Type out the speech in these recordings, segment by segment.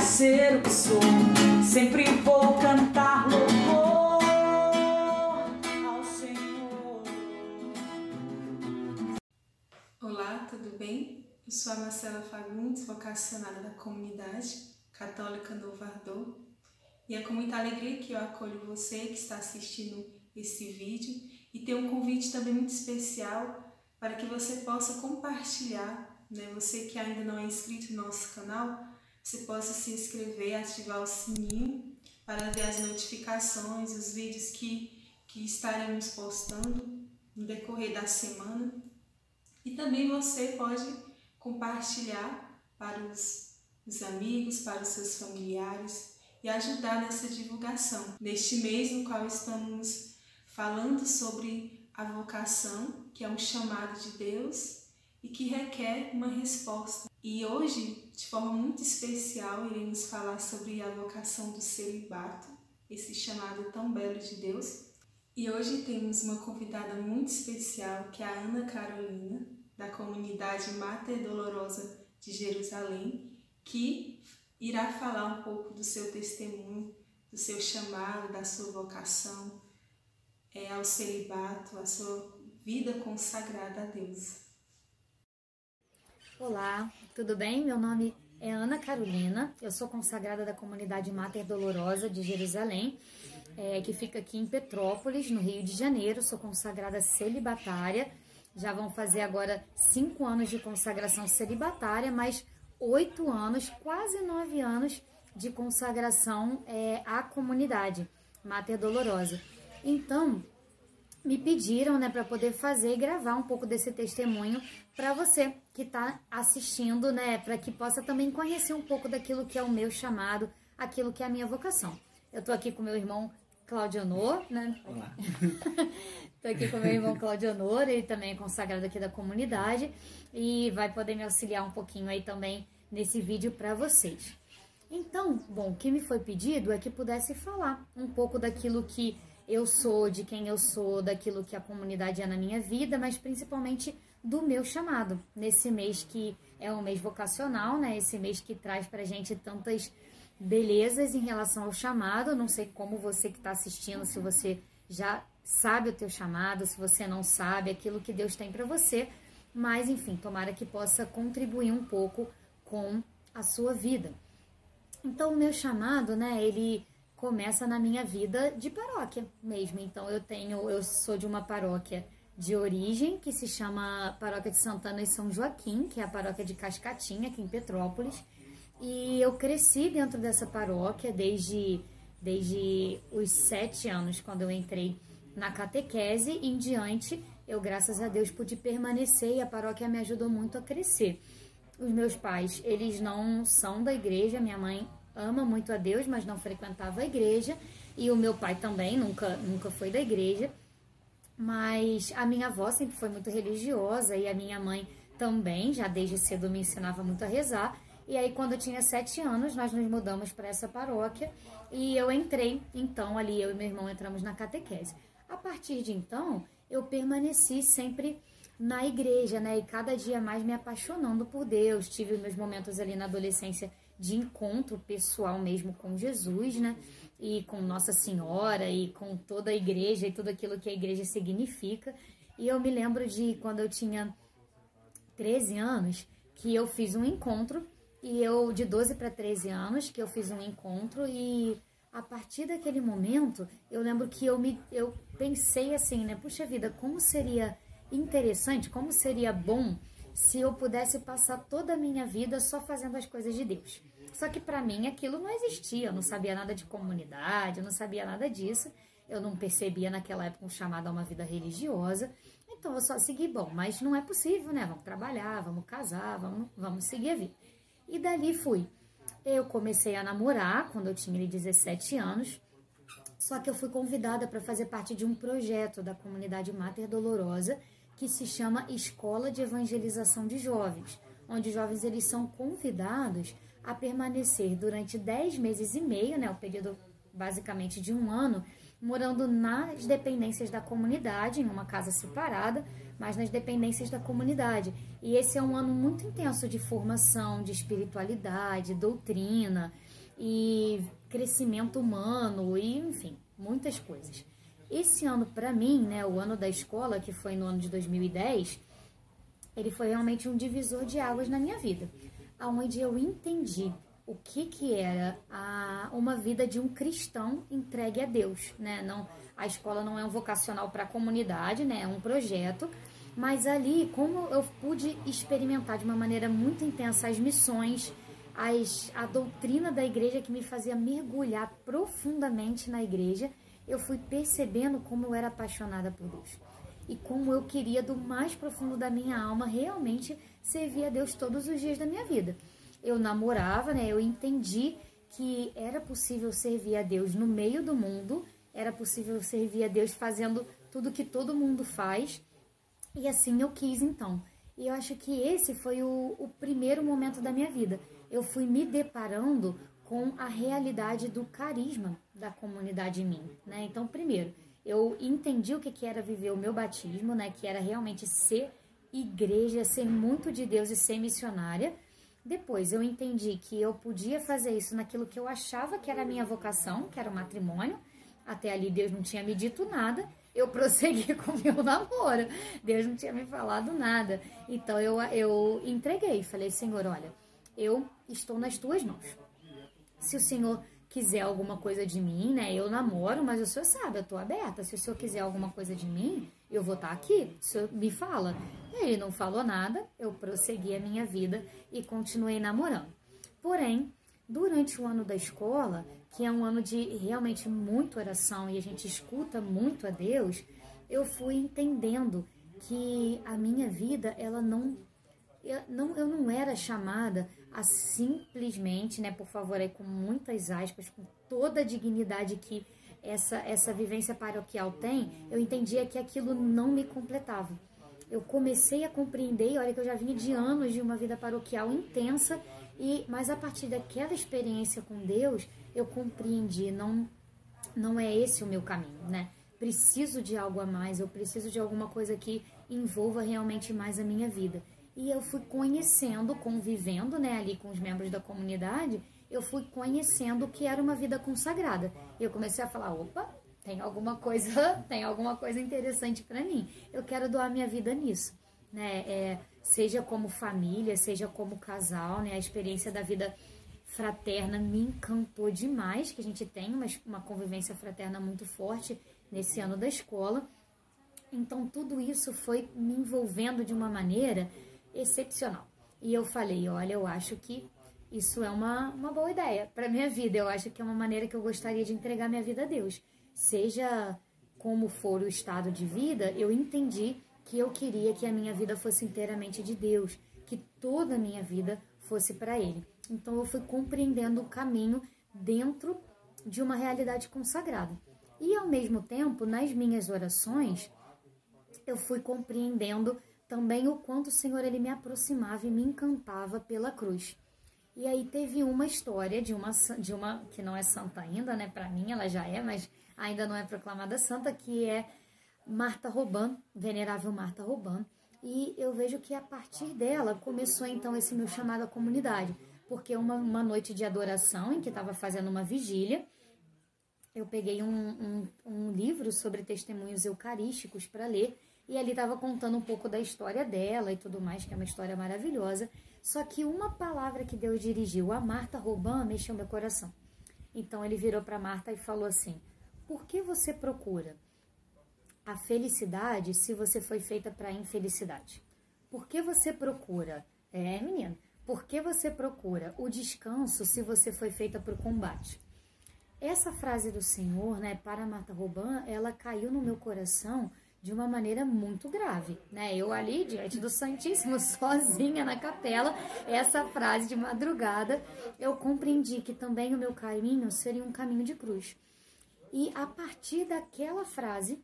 ser o que sou. Sempre vou cantar louvor ao Senhor. Olá, tudo bem? Eu sou a Marcela Fagundes, vocacionada da comunidade católica Novo. E é com muita alegria que eu acolho você que está assistindo esse vídeo e tenho um convite também muito especial para que você possa compartilhar, né? Você que ainda não é inscrito no nosso canal, você possa se inscrever, ativar o sininho para ver as notificações, os vídeos que, que estaremos postando no decorrer da semana. E também você pode compartilhar para os, os amigos, para os seus familiares e ajudar nessa divulgação. Neste mês no qual estamos falando sobre a vocação, que é um chamado de Deus e que requer uma resposta. E hoje, de forma muito especial, iremos falar sobre a vocação do celibato, esse chamado tão belo de Deus. E hoje temos uma convidada muito especial, que é a Ana Carolina, da comunidade Mater Dolorosa de Jerusalém, que irá falar um pouco do seu testemunho, do seu chamado, da sua vocação é, ao celibato, a sua vida consagrada a Deus. Olá, tudo bem? Meu nome é Ana Carolina, eu sou consagrada da comunidade Mater Dolorosa de Jerusalém, é, que fica aqui em Petrópolis, no Rio de Janeiro. Sou consagrada celibatária, já vão fazer agora cinco anos de consagração celibatária, mais oito anos, quase nove anos de consagração é, à comunidade Mater Dolorosa. Então, me pediram, né, para poder fazer e gravar um pouco desse testemunho para você que está assistindo, né, para que possa também conhecer um pouco daquilo que é o meu chamado, aquilo que é a minha vocação. Eu tô aqui com meu irmão Claudionor, né? Olá. tô aqui com meu irmão Claudionor, ele também é consagrado aqui da comunidade e vai poder me auxiliar um pouquinho aí também nesse vídeo para vocês. Então, bom, o que me foi pedido é que pudesse falar um pouco daquilo que eu sou, de quem eu sou, daquilo que a comunidade é na minha vida, mas principalmente do meu chamado, nesse mês que é um mês vocacional, né? Esse mês que traz pra gente tantas belezas em relação ao chamado. Não sei como você que está assistindo, se você já sabe o teu chamado, se você não sabe aquilo que Deus tem para você, mas enfim, tomara que possa contribuir um pouco com a sua vida. Então, o meu chamado, né, ele começa na minha vida de paróquia mesmo. Então eu tenho, eu sou de uma paróquia de origem que se chama Paróquia de Santana e São Joaquim, que é a paróquia de Cascatinha, aqui em Petrópolis. E eu cresci dentro dessa paróquia desde, desde os sete anos, quando eu entrei na catequese em diante. Eu, graças a Deus, pude permanecer e a paróquia me ajudou muito a crescer. Os meus pais, eles não são da igreja, minha mãe ama muito a Deus, mas não frequentava a igreja. E o meu pai também nunca, nunca foi da igreja. Mas a minha avó sempre foi muito religiosa e a minha mãe também, já desde cedo me ensinava muito a rezar. E aí, quando eu tinha sete anos, nós nos mudamos para essa paróquia e eu entrei, então, ali eu e meu irmão entramos na catequese. A partir de então, eu permaneci sempre na igreja, né? E cada dia mais me apaixonando por Deus. Tive meus momentos ali na adolescência de encontro pessoal mesmo com Jesus, né? E com Nossa Senhora e com toda a igreja e tudo aquilo que a igreja significa. E eu me lembro de quando eu tinha 13 anos, que eu fiz um encontro e eu de 12 para 13 anos que eu fiz um encontro e a partir daquele momento, eu lembro que eu me eu pensei assim, né, puxa vida, como seria interessante, como seria bom se eu pudesse passar toda a minha vida só fazendo as coisas de Deus. Só que para mim aquilo não existia, eu não sabia nada de comunidade, eu não sabia nada disso. Eu não percebia naquela época um chamado a uma vida religiosa. Então eu só segui, bom, mas não é possível, né? Vamos trabalhar, vamos casar, vamos, vamos seguir a vida. E dali fui. Eu comecei a namorar quando eu tinha 17 anos. Só que eu fui convidada para fazer parte de um projeto da comunidade Mater Dolorosa, que se chama Escola de Evangelização de Jovens, onde os jovens eles são convidados a permanecer durante 10 meses e meio, né, o período basicamente de um ano, morando nas dependências da comunidade, em uma casa separada, mas nas dependências da comunidade. E esse é um ano muito intenso de formação, de espiritualidade, doutrina. e crescimento humano e, enfim, muitas coisas. Esse ano para mim, né, o ano da escola, que foi no ano de 2010, ele foi realmente um divisor de águas na minha vida, aonde eu entendi o que que era a, uma vida de um cristão entregue a Deus, né? Não, a escola não é um vocacional para a comunidade, né? É um projeto, mas ali como eu pude experimentar de uma maneira muito intensa as missões, as, a doutrina da igreja que me fazia mergulhar profundamente na igreja, eu fui percebendo como eu era apaixonada por Deus e como eu queria do mais profundo da minha alma realmente servir a Deus todos os dias da minha vida. Eu namorava, né? Eu entendi que era possível servir a Deus no meio do mundo, era possível servir a Deus fazendo tudo que todo mundo faz. E assim eu quis então. E eu acho que esse foi o, o primeiro momento da minha vida. Eu fui me deparando com a realidade do carisma da comunidade em mim, né? Então, primeiro, eu entendi o que, era viver o meu batismo, né? Que era realmente ser igreja, ser muito de Deus e ser missionária. Depois eu entendi que eu podia fazer isso naquilo que eu achava que era a minha vocação, que era o matrimônio. Até ali Deus não tinha me dito nada. Eu prossegui com o meu namoro. Deus não tinha me falado nada. Então eu, eu entreguei. Falei, Senhor, olha, eu estou nas tuas mãos. Se o Senhor quiser alguma coisa de mim, né? Eu namoro, mas o senhor sabe, eu tô aberta. Se o senhor quiser alguma coisa de mim, eu vou estar tá aqui. O senhor me fala. Ele não falou nada, eu prossegui a minha vida e continuei namorando. Porém, durante o ano da escola, que é um ano de realmente muita oração e a gente escuta muito a Deus, eu fui entendendo que a minha vida, ela não eu não, eu não era chamada a simplesmente, né, por favor, aí com muitas aspas, com toda a dignidade que essa, essa vivência paroquial tem, eu entendia que aquilo não me completava. Eu comecei a compreender, olha que eu já vinha de anos de uma vida paroquial intensa, e mas a partir daquela experiência com Deus, eu compreendi, não, não é esse o meu caminho, né? Preciso de algo a mais, eu preciso de alguma coisa que envolva realmente mais a minha vida. E eu fui conhecendo, convivendo né, ali com os membros da comunidade, eu fui conhecendo o que era uma vida consagrada. E eu comecei a falar, opa, tem alguma coisa, tem alguma coisa interessante para mim. Eu quero doar minha vida nisso, né? É, seja como família, seja como casal, né? A experiência da vida fraterna me encantou demais, que a gente tem uma, uma convivência fraterna muito forte nesse ano da escola. Então tudo isso foi me envolvendo de uma maneira excepcional. E eu falei, olha, eu acho que isso é uma, uma boa ideia para minha vida. Eu acho que é uma maneira que eu gostaria de entregar minha vida a Deus. Seja como for o estado de vida, eu entendi que eu queria que a minha vida fosse inteiramente de Deus, que toda a minha vida fosse para Ele. Então eu fui compreendendo o caminho dentro de uma realidade consagrada. E ao mesmo tempo, nas minhas orações, eu fui compreendendo também o quanto o Senhor ele me aproximava e me encantava pela cruz. E aí teve uma história de uma de uma que não é santa ainda, né? Para mim ela já é, mas ainda não é proclamada santa, que é Marta Roban, venerável Marta Roban. E eu vejo que a partir dela começou então esse meu chamado à comunidade, porque uma, uma noite de adoração em que estava fazendo uma vigília, eu peguei um, um, um livro sobre testemunhos eucarísticos para ler e ali estava contando um pouco da história dela e tudo mais, que é uma história maravilhosa. Só que uma palavra que Deus dirigiu a Marta Robã mexeu meu coração. Então ele virou para Marta e falou assim: Por que você procura a felicidade se você foi feita para infelicidade? Por que você procura? É, menina. Por que você procura o descanso se você foi feita para o combate? Essa frase do Senhor, né, para Marta Robã, ela caiu no meu coração de uma maneira muito grave, né? Eu ali diante do Santíssimo, sozinha na capela, essa frase de madrugada, eu compreendi que também o meu caminho seria um caminho de cruz. E a partir daquela frase,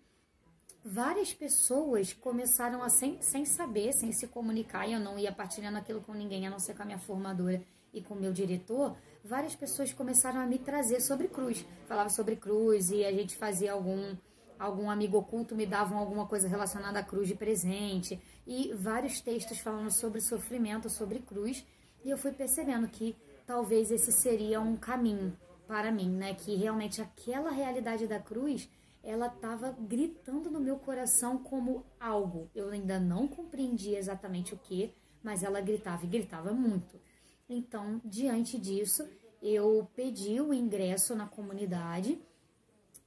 várias pessoas começaram a, sem, sem saber, sem se comunicar, e eu não ia partilhando aquilo com ninguém, a não ser com a minha formadora e com o meu diretor, várias pessoas começaram a me trazer sobre cruz. Falava sobre cruz e a gente fazia algum algum amigo oculto me davam alguma coisa relacionada à cruz de presente e vários textos falando sobre sofrimento, sobre cruz, e eu fui percebendo que talvez esse seria um caminho para mim, né? Que realmente aquela realidade da cruz, ela estava gritando no meu coração como algo. Eu ainda não compreendia exatamente o que, mas ela gritava e gritava muito. Então, diante disso, eu pedi o ingresso na comunidade,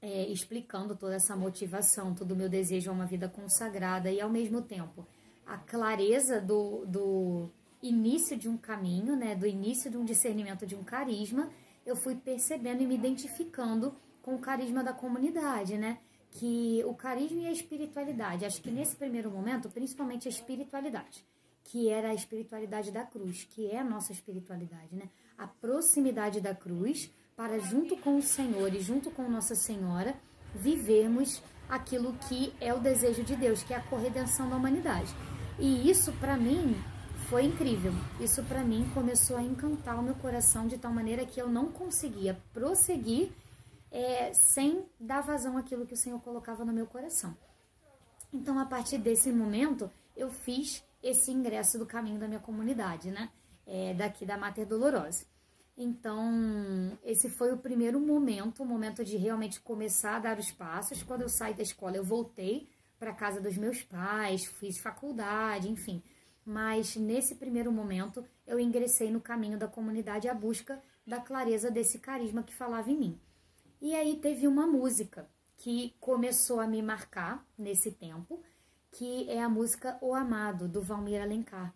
é, explicando toda essa motivação, todo o meu desejo a uma vida consagrada e, ao mesmo tempo, a clareza do, do início de um caminho, né, do início de um discernimento de um carisma, eu fui percebendo e me identificando com o carisma da comunidade, né? Que o carisma e a espiritualidade, acho que nesse primeiro momento, principalmente a espiritualidade, que era a espiritualidade da cruz, que é a nossa espiritualidade, né? A proximidade da cruz para junto com o Senhor e junto com Nossa Senhora vivermos aquilo que é o desejo de Deus, que é a corredenção da humanidade. E isso para mim foi incrível. Isso para mim começou a encantar o meu coração de tal maneira que eu não conseguia prosseguir é, sem dar vazão àquilo que o Senhor colocava no meu coração. Então, a partir desse momento, eu fiz esse ingresso do caminho da minha comunidade, né? É, daqui da Mater Dolorosa. Então, esse foi o primeiro momento, o momento de realmente começar a dar os passos. Quando eu saí da escola, eu voltei para casa dos meus pais, fiz faculdade, enfim. Mas nesse primeiro momento, eu ingressei no caminho da comunidade à busca da clareza desse carisma que falava em mim. E aí teve uma música que começou a me marcar nesse tempo, que é a música O Amado, do Valmir Alencar.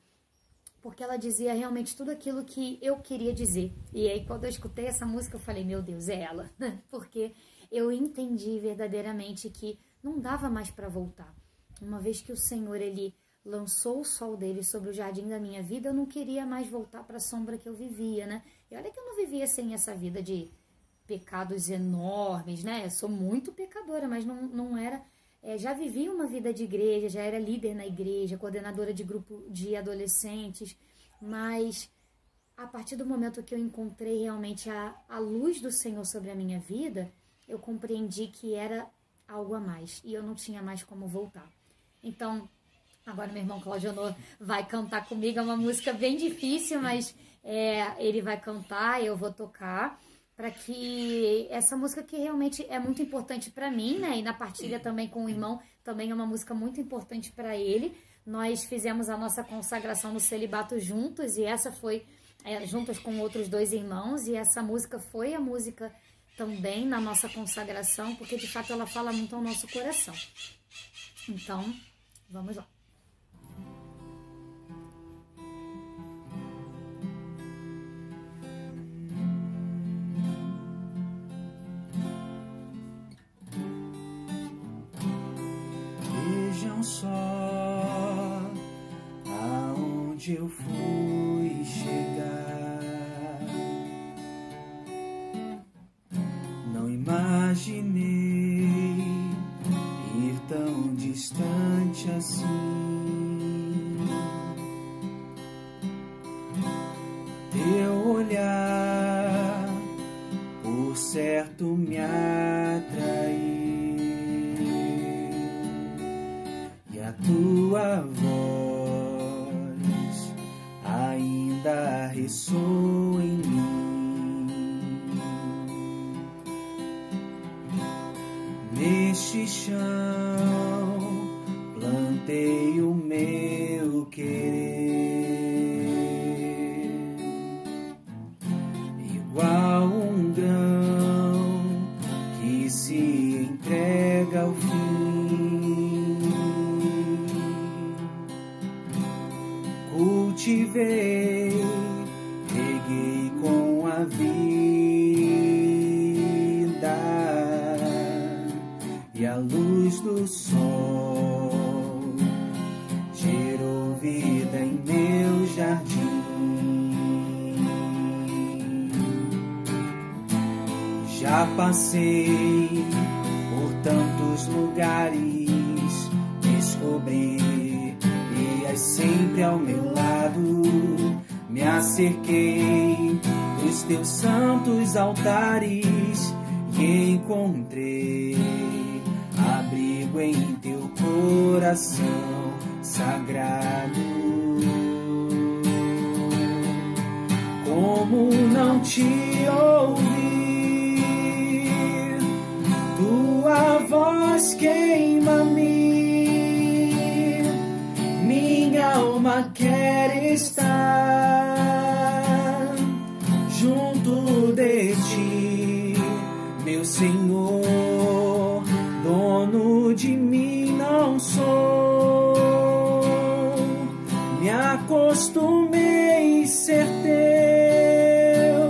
Porque ela dizia realmente tudo aquilo que eu queria dizer. E aí, quando eu escutei essa música, eu falei: Meu Deus, é ela. Porque eu entendi verdadeiramente que não dava mais para voltar. Uma vez que o Senhor ele lançou o sol dele sobre o jardim da minha vida, eu não queria mais voltar para a sombra que eu vivia, né? E olha que eu não vivia sem essa vida de pecados enormes, né? Eu sou muito pecadora, mas não, não era. É, já vivia uma vida de igreja, já era líder na igreja, coordenadora de grupo de adolescentes, mas a partir do momento que eu encontrei realmente a, a luz do Senhor sobre a minha vida, eu compreendi que era algo a mais e eu não tinha mais como voltar. Então, agora meu irmão Claudio vai cantar comigo, é uma música bem difícil, mas é, ele vai cantar, eu vou tocar para que essa música que realmente é muito importante para mim, né? E na partilha também com o irmão, também é uma música muito importante para ele. Nós fizemos a nossa consagração no celibato juntos e essa foi é, juntos com outros dois irmãos e essa música foi a música também na nossa consagração, porque de fato ela fala muito ao nosso coração. Então, vamos lá. Só aonde eu fui chegar. Voz queima-me, minha alma quer estar junto de ti, meu Senhor, dono de mim não sou. Me acostumei a ser teu,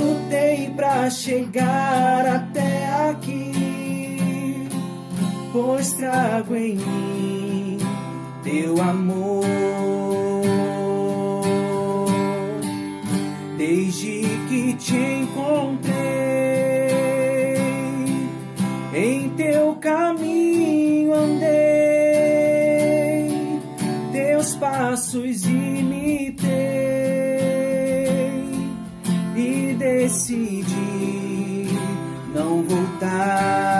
lutei pra chegar trago em mim teu amor. Desde que te encontrei em teu caminho andei, teus passos imitei e decidi não voltar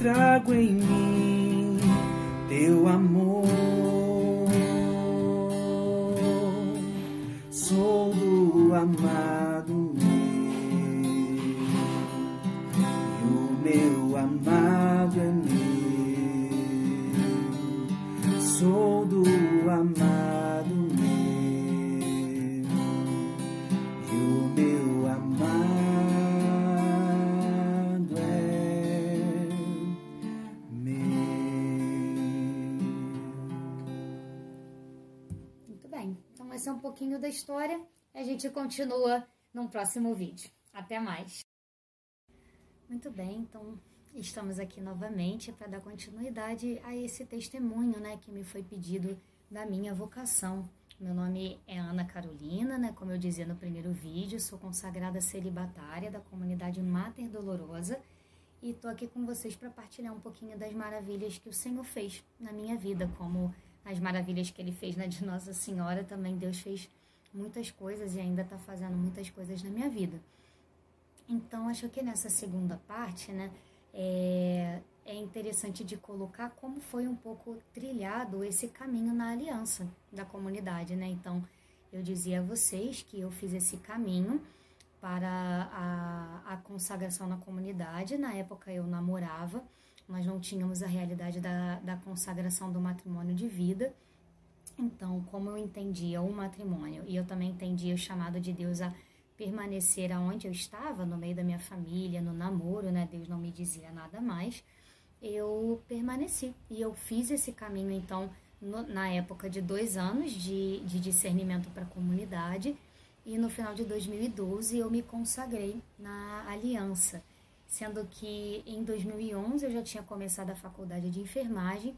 mas é um pouquinho da história. A gente continua num próximo vídeo. Até mais. Muito bem, então estamos aqui novamente para dar continuidade a esse testemunho, né, que me foi pedido da minha vocação. Meu nome é Ana Carolina, né, como eu dizia no primeiro vídeo, sou consagrada celibatária da comunidade Mater Dolorosa e tô aqui com vocês para partilhar um pouquinho das maravilhas que o Senhor fez na minha vida, como as maravilhas que ele fez na de Nossa Senhora, também Deus fez muitas coisas e ainda está fazendo muitas coisas na minha vida. Então, acho que nessa segunda parte, né, é, é interessante de colocar como foi um pouco trilhado esse caminho na aliança da comunidade, né? Então, eu dizia a vocês que eu fiz esse caminho para a, a consagração na comunidade. Na época eu namorava, nós não tínhamos a realidade da, da consagração do matrimônio de vida. Então, como eu entendia o matrimônio e eu também entendia o chamado de Deus a permanecer aonde eu estava, no meio da minha família, no namoro, né? Deus não me dizia nada mais. Eu permaneci e eu fiz esse caminho, então, no, na época de dois anos de, de discernimento para a comunidade. E no final de 2012 eu me consagrei na aliança, sendo que em 2011 eu já tinha começado a faculdade de enfermagem.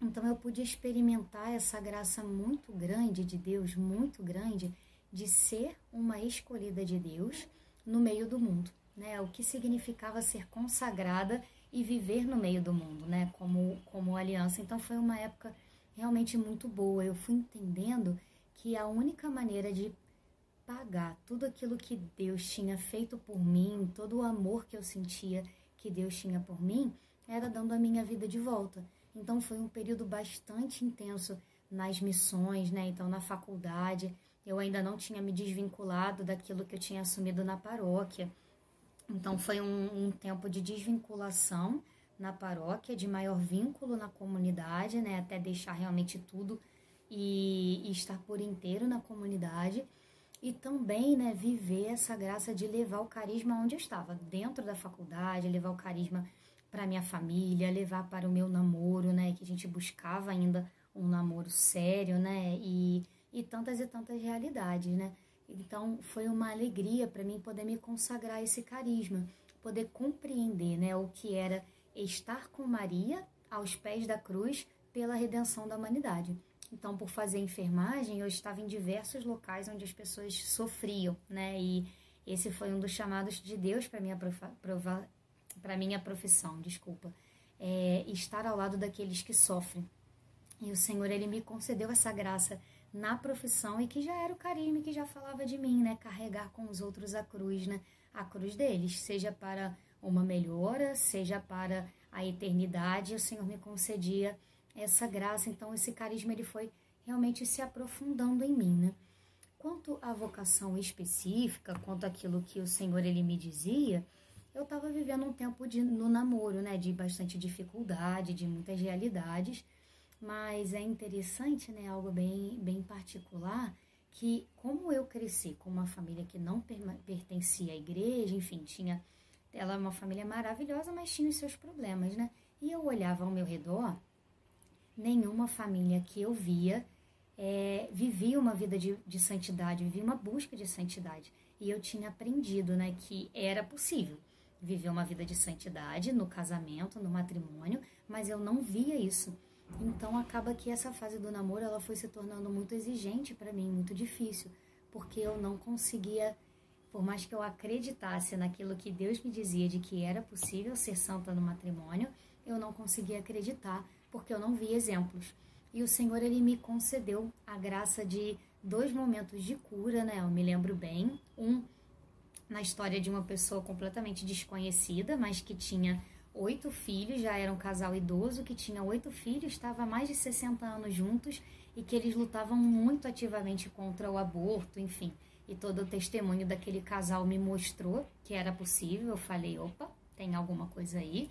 Então eu pude experimentar essa graça muito grande de Deus, muito grande, de ser uma escolhida de Deus no meio do mundo, né? O que significava ser consagrada e viver no meio do mundo, né? Como como aliança. Então foi uma época realmente muito boa. Eu fui entendendo que a única maneira de pagar tudo aquilo que Deus tinha feito por mim, todo o amor que eu sentia que Deus tinha por mim, era dando a minha vida de volta. Então foi um período bastante intenso nas missões, né? Então na faculdade, eu ainda não tinha me desvinculado daquilo que eu tinha assumido na paróquia. Então foi um, um tempo de desvinculação na paróquia, de maior vínculo na comunidade, né? Até deixar realmente tudo e, e estar por inteiro na comunidade e também né, viver essa graça de levar o carisma onde eu estava, dentro da faculdade, levar o carisma para minha família, levar para o meu namoro, né, que a gente buscava ainda um namoro sério, né, e, e tantas e tantas realidades, né. Então foi uma alegria para mim poder me consagrar esse carisma, poder compreender, né, o que era estar com Maria aos pés da cruz pela redenção da humanidade. Então, por fazer enfermagem, eu estava em diversos locais onde as pessoas sofriam, né? E esse foi um dos chamados de Deus para minha para minha profissão, desculpa, é estar ao lado daqueles que sofrem. E o Senhor ele me concedeu essa graça na profissão e que já era o carisma que já falava de mim, né? Carregar com os outros a cruz, né? A cruz deles, seja para uma melhora, seja para a eternidade, o Senhor me concedia essa graça. Então esse carisma ele foi realmente se aprofundando em mim, né? Quanto à vocação específica, quanto àquilo que o Senhor ele me dizia, eu estava vivendo um tempo de, no namoro, né, de bastante dificuldade, de muitas realidades, mas é interessante, né, algo bem, bem particular, que como eu cresci com uma família que não pertencia à igreja, enfim, tinha, ela é uma família maravilhosa, mas tinha os seus problemas, né, e eu olhava ao meu redor, nenhuma família que eu via é, vivia uma vida de, de santidade, vivia uma busca de santidade. E eu tinha aprendido né, que era possível viver uma vida de santidade no casamento, no matrimônio, mas eu não via isso. Então acaba que essa fase do namoro ela foi se tornando muito exigente para mim, muito difícil, porque eu não conseguia, por mais que eu acreditasse naquilo que Deus me dizia de que era possível ser santa no matrimônio, eu não conseguia acreditar porque eu não via exemplos. E o Senhor ele me concedeu a graça de dois momentos de cura, né? Eu me lembro bem. Um na história de uma pessoa completamente desconhecida, mas que tinha oito filhos, já era um casal idoso que tinha oito filhos, estava há mais de 60 anos juntos e que eles lutavam muito ativamente contra o aborto, enfim. E todo o testemunho daquele casal me mostrou que era possível. Eu falei, opa, tem alguma coisa aí.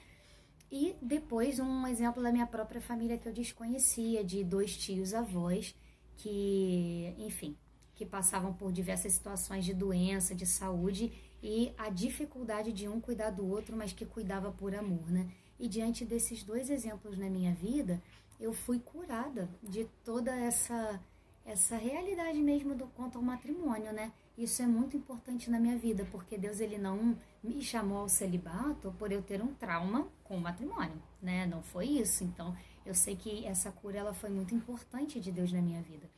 E depois um exemplo da minha própria família que eu desconhecia, de dois tios avós que, enfim, que passavam por diversas situações de doença, de saúde e a dificuldade de um cuidar do outro, mas que cuidava por amor, né? E diante desses dois exemplos na minha vida, eu fui curada de toda essa essa realidade mesmo do quanto ao matrimônio, né? Isso é muito importante na minha vida, porque Deus ele não me chamou ao celibato por eu ter um trauma com o matrimônio, né? Não foi isso. Então, eu sei que essa cura ela foi muito importante de Deus na minha vida.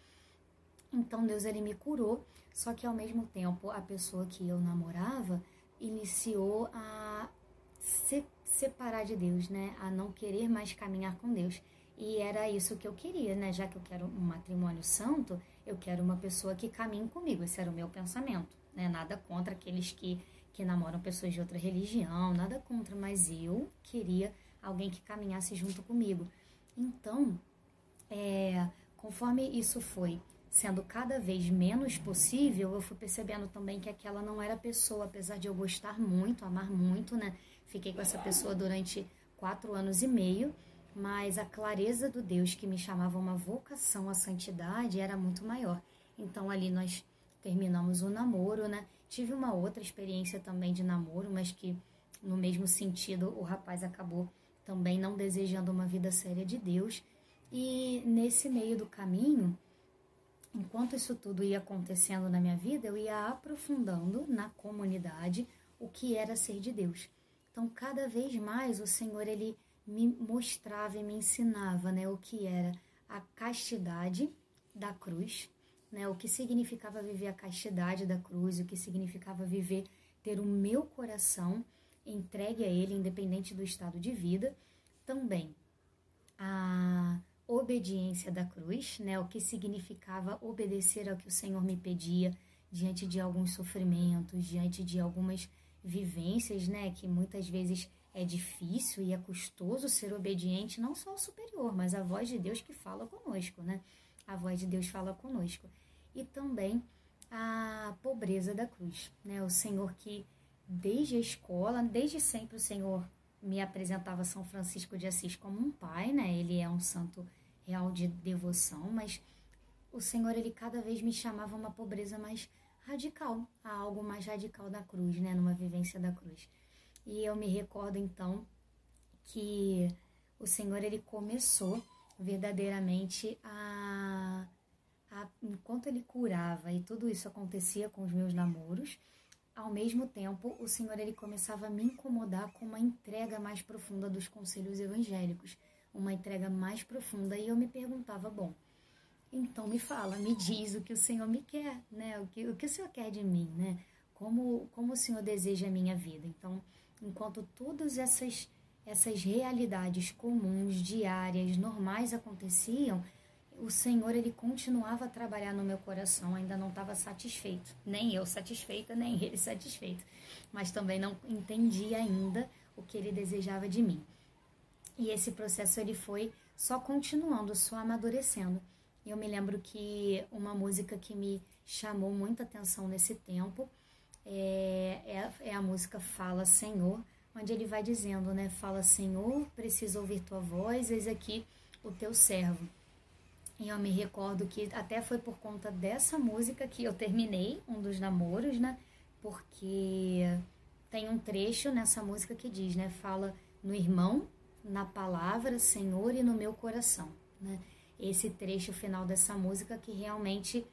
Então, Deus ele me curou, só que ao mesmo tempo a pessoa que eu namorava iniciou a se separar de Deus, né? A não querer mais caminhar com Deus. E era isso que eu queria, né? Já que eu quero um matrimônio santo, eu quero uma pessoa que caminhe comigo. Esse era o meu pensamento, né? Nada contra aqueles que, que namoram pessoas de outra religião, nada contra, mas eu queria alguém que caminhasse junto comigo. Então, é, conforme isso foi sendo cada vez menos possível, eu fui percebendo também que aquela não era pessoa, apesar de eu gostar muito, amar muito, né? Fiquei com essa pessoa durante quatro anos e meio mas a clareza do Deus que me chamava uma vocação à santidade era muito maior. Então ali nós terminamos o namoro, né? Tive uma outra experiência também de namoro, mas que no mesmo sentido o rapaz acabou também não desejando uma vida séria de Deus. E nesse meio do caminho, enquanto isso tudo ia acontecendo na minha vida, eu ia aprofundando na comunidade o que era ser de Deus. Então, cada vez mais o Senhor ele me mostrava e me ensinava né, o que era a castidade da cruz, né, o que significava viver a castidade da cruz, o que significava viver, ter o meu coração entregue a Ele, independente do estado de vida. Também a obediência da cruz, né, o que significava obedecer ao que o Senhor me pedia diante de alguns sofrimentos, diante de algumas vivências, né, que muitas vezes é difícil e é custoso ser obediente não só ao superior, mas à voz de Deus que fala conosco, né? A voz de Deus fala conosco. E também a pobreza da cruz, né? O Senhor que desde a escola, desde sempre o Senhor me apresentava São Francisco de Assis como um pai, né? Ele é um santo real de devoção, mas o Senhor ele cada vez me chamava uma pobreza mais radical, a algo mais radical da cruz, né? Numa vivência da cruz. E eu me recordo então que o Senhor ele começou verdadeiramente a, a enquanto ele curava e tudo isso acontecia com os meus namoros, ao mesmo tempo o Senhor ele começava a me incomodar com uma entrega mais profunda dos conselhos evangélicos, uma entrega mais profunda e eu me perguntava, bom, então me fala, me diz o que o Senhor me quer, né? O que o, que o Senhor quer de mim, né? Como, como o Senhor deseja a minha vida. Então, enquanto todas essas, essas realidades comuns, diárias, normais aconteciam, o Senhor ele continuava a trabalhar no meu coração, ainda não estava satisfeito, nem eu satisfeita, nem ele satisfeito, mas também não entendi ainda o que ele desejava de mim. E esse processo ele foi só continuando, só amadurecendo. Eu me lembro que uma música que me chamou muita atenção nesse tempo é, é, é a música Fala Senhor, onde ele vai dizendo, né? Fala Senhor, preciso ouvir tua voz, eis aqui o teu servo. E eu me recordo que até foi por conta dessa música que eu terminei um dos namoros, né? Porque tem um trecho nessa música que diz, né? Fala no irmão, na palavra, Senhor e no meu coração, né? Esse trecho final dessa música que realmente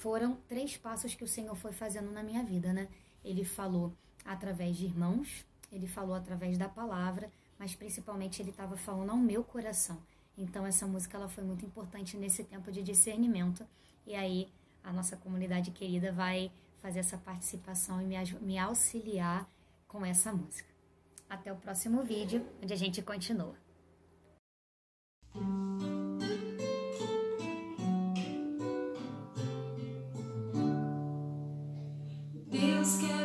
foram três passos que o Senhor foi fazendo na minha vida, né? Ele falou através de irmãos, ele falou através da palavra, mas principalmente ele estava falando ao meu coração. Então essa música ela foi muito importante nesse tempo de discernimento. E aí a nossa comunidade querida vai fazer essa participação e me, me auxiliar com essa música. Até o próximo vídeo, onde a gente continua. Muito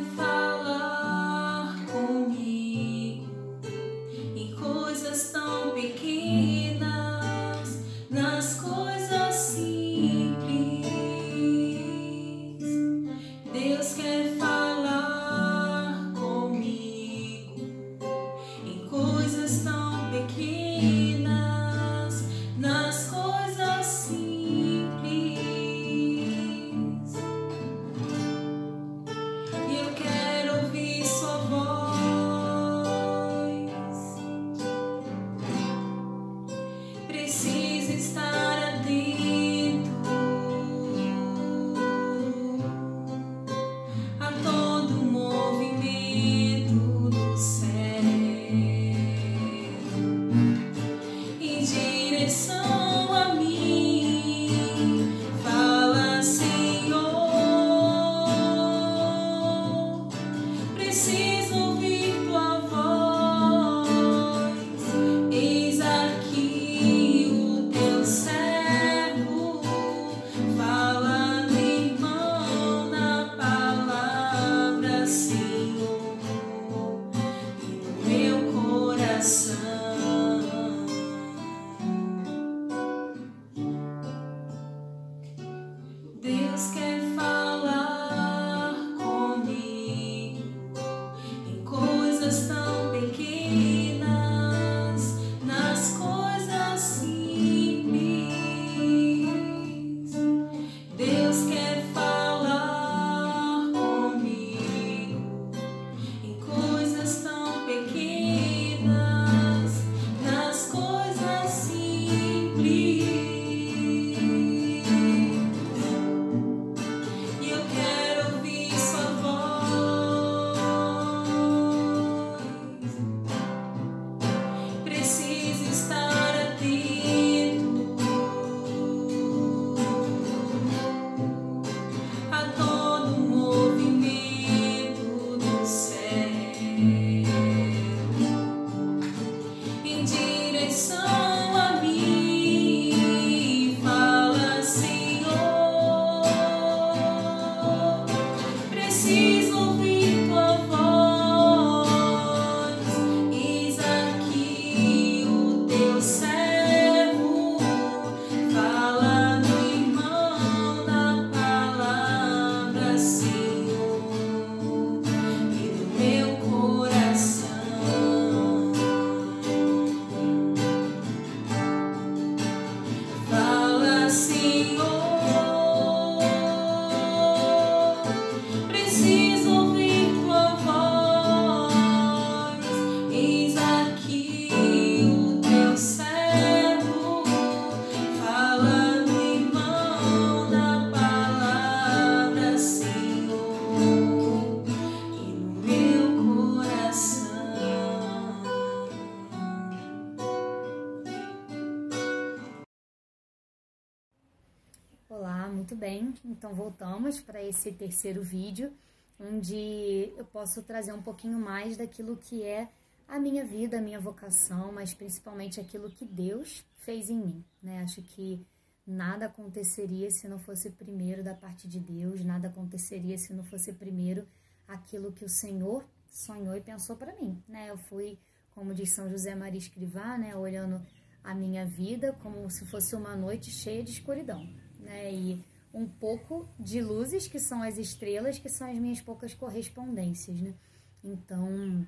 Então voltamos para esse terceiro vídeo, onde eu posso trazer um pouquinho mais daquilo que é a minha vida, a minha vocação, mas principalmente aquilo que Deus fez em mim, né? Acho que nada aconteceria se não fosse primeiro da parte de Deus, nada aconteceria se não fosse primeiro aquilo que o Senhor sonhou e pensou para mim, né? Eu fui, como diz São José Maria Escrivá, né, olhando a minha vida como se fosse uma noite cheia de escuridão, né? E um pouco de luzes que são as estrelas, que são as minhas poucas correspondências, né? Então,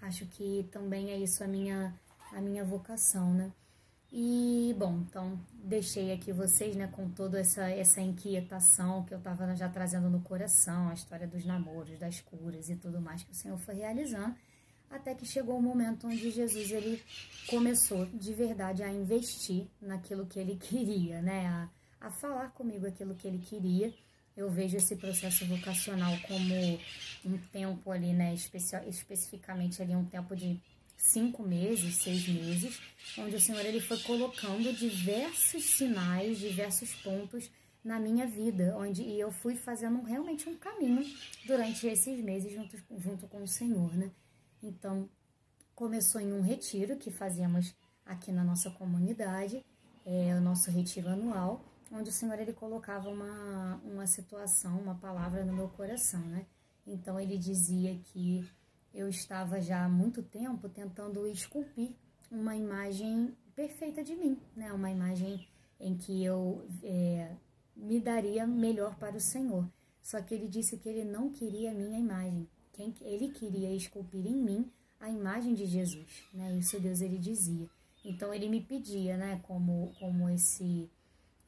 acho que também é isso a minha a minha vocação, né? E, bom, então deixei aqui vocês, né, com toda essa, essa inquietação que eu estava já trazendo no coração, a história dos namoros, das curas e tudo mais que o Senhor foi realizando, até que chegou o momento onde Jesus ele começou de verdade a investir naquilo que ele queria, né, a, a falar comigo aquilo que ele queria. Eu vejo esse processo vocacional como um tempo ali, né, especi especificamente ali um tempo de cinco meses, seis meses, onde o Senhor ele foi colocando diversos sinais, diversos pontos na minha vida, onde e eu fui fazendo realmente um caminho durante esses meses junto, junto com o Senhor, né? Então, começou em um retiro que fazíamos aqui na nossa comunidade, é, o nosso retiro anual, onde o Senhor ele colocava uma, uma situação, uma palavra no meu coração, né? Então, ele dizia que eu estava já há muito tempo tentando esculpir uma imagem perfeita de mim, né? Uma imagem em que eu é, me daria melhor para o Senhor. Só que ele disse que ele não queria a minha imagem. Quem, ele queria esculpir em mim a imagem de Jesus, né? Isso Deus ele dizia. Então ele me pedia, né? Como como esse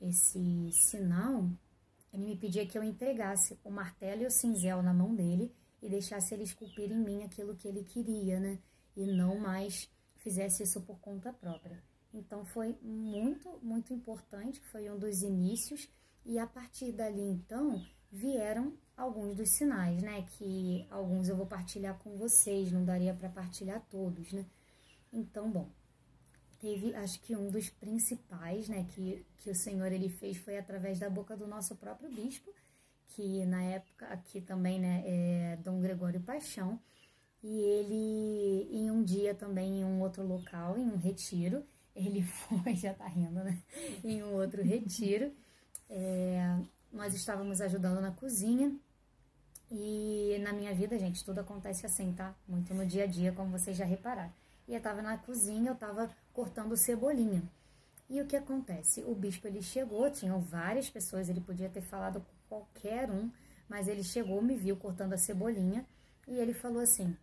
esse sinal, ele me pedia que eu entregasse o martelo e o cinzel na mão dele e deixasse ele esculpir em mim aquilo que ele queria, né? E não mais fizesse isso por conta própria. Então foi muito, muito importante, foi um dos inícios e a partir dali então vieram alguns dos sinais, né? Que alguns eu vou partilhar com vocês, não daria para partilhar todos, né? Então, bom, teve acho que um dos principais, né, que, que o Senhor ele fez foi através da boca do nosso próprio bispo, que na época aqui também, né, é Dom Gregório Paixão, e ele em um dia também em um outro local, em um retiro, ele foi, já tá rindo, né? Em um outro retiro, é, nós estávamos ajudando na cozinha e na minha vida, gente, tudo acontece assim, tá? Muito no dia a dia, como vocês já repararam. E eu tava na cozinha, eu tava cortando cebolinha. E o que acontece? O bispo ele chegou, tinham várias pessoas, ele podia ter falado qualquer um, mas ele chegou, me viu cortando a cebolinha e ele falou assim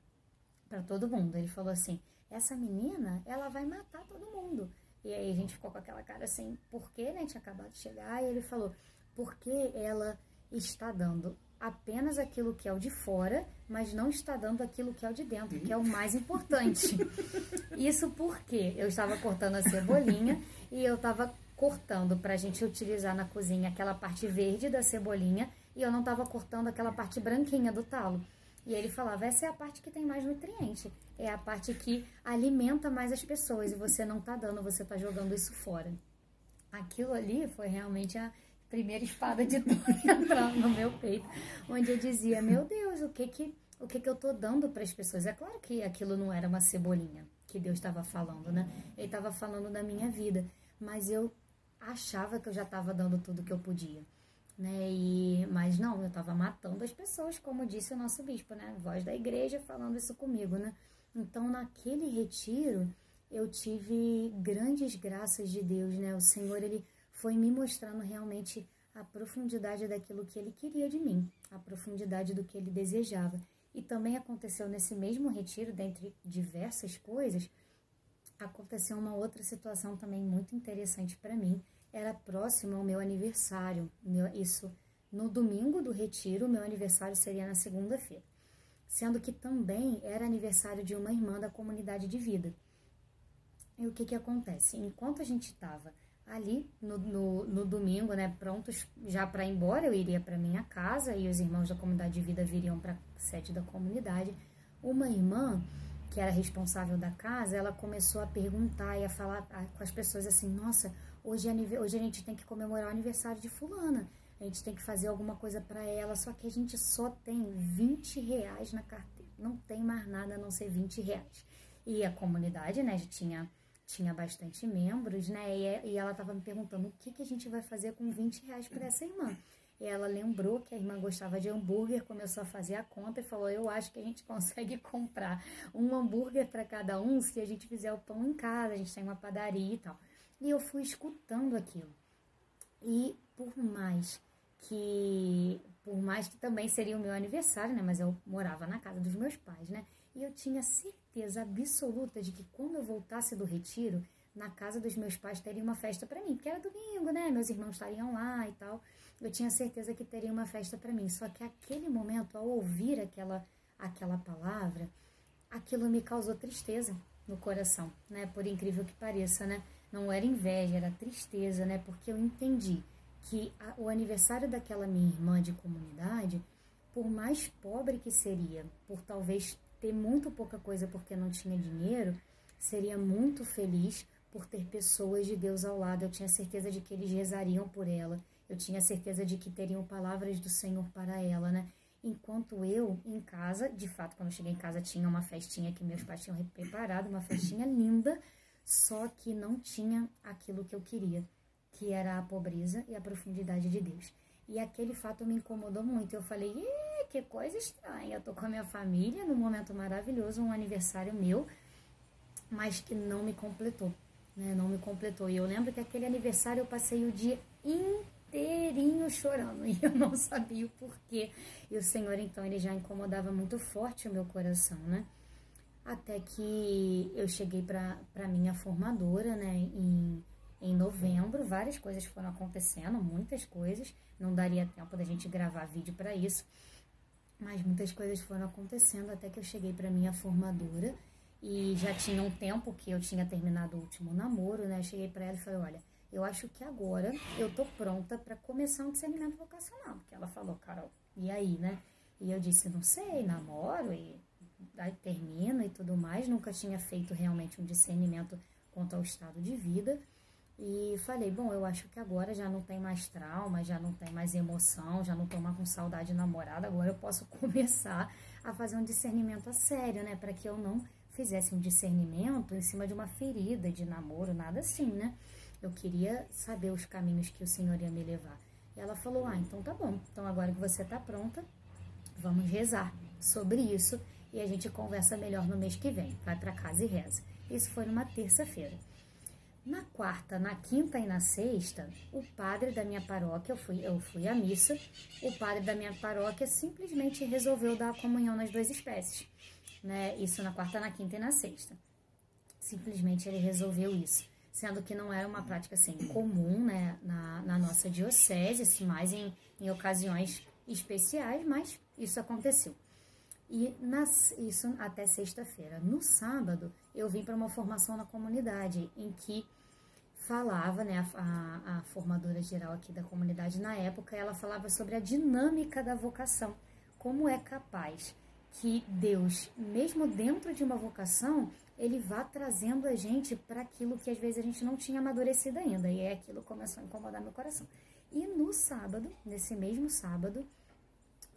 para todo mundo, ele falou assim: "Essa menina, ela vai matar todo mundo". E aí a gente ficou com aquela cara assim, por quê, né? Tinha acabado de chegar e ele falou: "Porque ela está dando apenas aquilo que é o de fora, mas não está dando aquilo que é o de dentro, que é o mais importante. Isso porque eu estava cortando a cebolinha e eu estava cortando para a gente utilizar na cozinha aquela parte verde da cebolinha e eu não estava cortando aquela parte branquinha do talo. E ele falava: essa é a parte que tem mais nutriente, é a parte que alimenta mais as pessoas e você não está dando, você está jogando isso fora. Aquilo ali foi realmente a primeira espada de entrar no meu peito, onde eu dizia: meu Deus, o que que o que que eu tô dando para as pessoas? É claro que aquilo não era uma cebolinha que Deus estava falando, né? Ele estava falando da minha vida, mas eu achava que eu já estava dando tudo que eu podia. Né? E, mas não, eu estava matando as pessoas, como disse o nosso bispo, né? Voz da igreja falando isso comigo, né? Então, naquele retiro, eu tive grandes graças de Deus, né? O Senhor, ele foi me mostrando realmente a profundidade daquilo que ele queria de mim, a profundidade do que ele desejava. E também aconteceu nesse mesmo retiro, dentre diversas coisas, aconteceu uma outra situação também muito interessante para mim. Era próximo ao meu aniversário. Meu, isso no domingo do retiro, meu aniversário seria na segunda-feira. Sendo que também era aniversário de uma irmã da comunidade de vida. E o que que acontece? Enquanto a gente estava ali no, no, no, domingo, né, prontos já para ir embora, eu iria para minha casa e os irmãos da comunidade de vida viriam para sede da comunidade. Uma irmã que era responsável da casa, ela começou a perguntar e a falar com as pessoas assim: nossa, hoje, é, hoje a gente tem que comemorar o aniversário de Fulana, a gente tem que fazer alguma coisa para ela, só que a gente só tem 20 reais na carteira, não tem mais nada a não ser 20 reais. E a comunidade, né, tinha tinha bastante membros, né? E, e ela estava me perguntando o que, que a gente vai fazer com 20 reais para essa irmã. E ela lembrou que a irmã gostava de hambúrguer, começou a fazer a conta e falou: Eu acho que a gente consegue comprar um hambúrguer para cada um se a gente fizer o pão em casa, a gente tem uma padaria e tal. E eu fui escutando aquilo. E por mais que por mais que também seria o meu aniversário, né, mas eu morava na casa dos meus pais, né? E eu tinha certeza absoluta de que quando eu voltasse do retiro, na casa dos meus pais teria uma festa para mim, porque era domingo, né? Meus irmãos estariam lá e tal. Eu tinha certeza que teria uma festa para mim. Só que aquele momento, ao ouvir aquela aquela palavra, aquilo me causou tristeza no coração, né? Por incrível que pareça, né? Não era inveja, era tristeza, né? Porque eu entendi que a, o aniversário daquela minha irmã de comunidade, por mais pobre que seria, por talvez ter muito pouca coisa porque não tinha dinheiro, seria muito feliz por ter pessoas de Deus ao lado. Eu tinha certeza de que eles rezariam por ela. Eu tinha certeza de que teriam palavras do Senhor para ela, né? Enquanto eu, em casa, de fato, quando eu cheguei em casa, tinha uma festinha que meus pais tinham preparado, uma festinha linda, só que não tinha aquilo que eu queria, que era a pobreza e a profundidade de Deus. E aquele fato me incomodou muito. Eu falei, que coisa estranha. Eu tô com a minha família num momento maravilhoso, um aniversário meu, mas que não me completou. Né? Não me completou. E eu lembro que aquele aniversário eu passei o dia inteirinho chorando e eu não sabia o porquê. E o Senhor, então, ele já incomodava muito forte o meu coração, né? Até que eu cheguei para minha formadora, né, em em novembro. Várias coisas foram acontecendo, muitas coisas. Não daria tempo da gente gravar vídeo para isso, mas muitas coisas foram acontecendo até que eu cheguei para minha formadora e já tinha um tempo que eu tinha terminado o último namoro, né? Eu cheguei para ela e falei: Olha, eu acho que agora eu tô pronta para começar um discernimento vocacional. Porque ela falou, Carol, e aí, né? E eu disse: Não sei, namoro e aí termino e tudo mais. Nunca tinha feito realmente um discernimento quanto ao estado de vida. E falei, bom, eu acho que agora já não tem mais trauma, já não tem mais emoção, já não estou mais com saudade de namorada, agora eu posso começar a fazer um discernimento a sério, né? Para que eu não fizesse um discernimento em cima de uma ferida de namoro, nada assim, né? Eu queria saber os caminhos que o Senhor ia me levar. E ela falou: Ah, então tá bom. Então agora que você tá pronta, vamos rezar sobre isso e a gente conversa melhor no mês que vem. Vai para casa e reza. Isso foi numa terça-feira. Na quarta, na quinta e na sexta, o padre da minha paróquia, eu fui, eu fui à missa, o padre da minha paróquia simplesmente resolveu dar a comunhão nas duas espécies. Né? Isso na quarta, na quinta e na sexta. Simplesmente ele resolveu isso. Sendo que não era uma prática assim comum né, na, na nossa diocese, mais em, em ocasiões especiais, mas isso aconteceu. E nas, isso até sexta-feira. No sábado, eu vim para uma formação na comunidade, em que falava, né, a, a, formadora geral aqui da comunidade na época, ela falava sobre a dinâmica da vocação. Como é capaz que Deus, mesmo dentro de uma vocação, ele vá trazendo a gente para aquilo que às vezes a gente não tinha amadurecido ainda. E é aquilo que começou a incomodar meu coração. E no sábado, nesse mesmo sábado,